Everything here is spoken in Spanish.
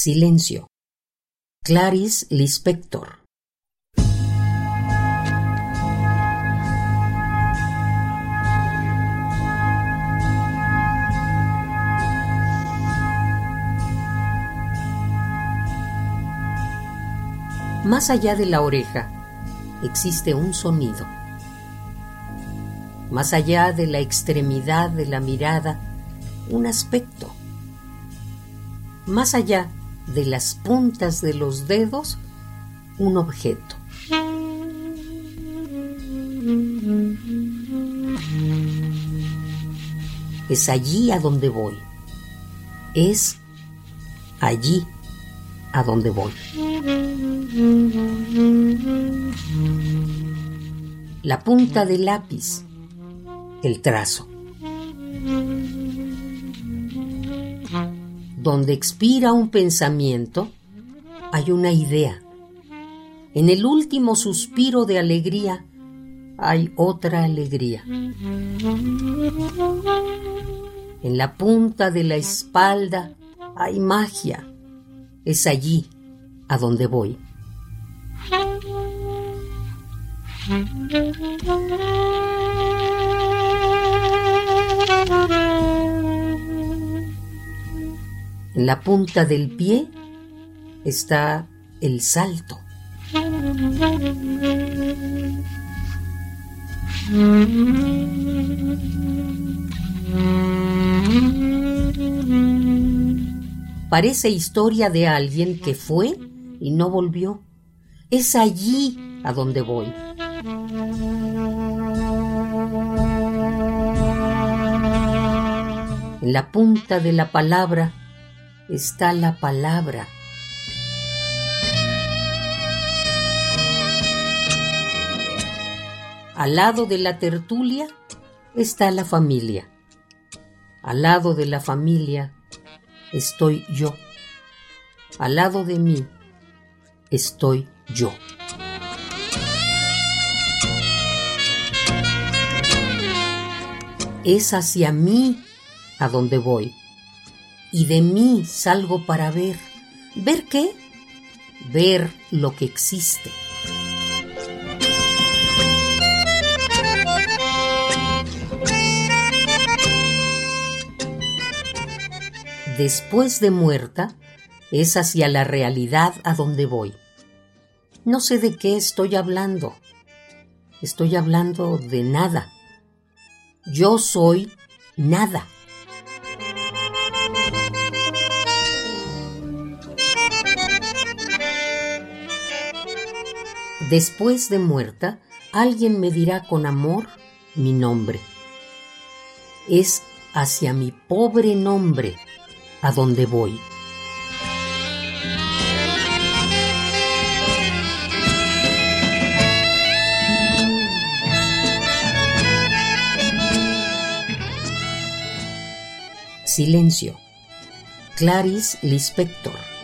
Silencio. Clarice Lispector. Más allá de la oreja existe un sonido. Más allá de la extremidad de la mirada, un aspecto. Más allá de las puntas de los dedos, un objeto. Es allí a donde voy. Es allí a donde voy. La punta del lápiz, el trazo. Donde expira un pensamiento, hay una idea. En el último suspiro de alegría, hay otra alegría. En la punta de la espalda hay magia es allí a donde voy. En la punta del pie está el salto. Parece historia de alguien que fue y no volvió. Es allí a donde voy. En la punta de la palabra está la palabra. Al lado de la tertulia está la familia. Al lado de la familia estoy yo. Al lado de mí estoy yo. Es hacia mí a donde voy. Y de mí salgo para ver. ¿Ver qué? Ver lo que existe. después de muerta es hacia la realidad a donde voy. No sé de qué estoy hablando. Estoy hablando de nada. Yo soy nada. Después de muerta, alguien me dirá con amor mi nombre. Es hacia mi pobre nombre a dónde voy. Silencio. Clarice Lispector.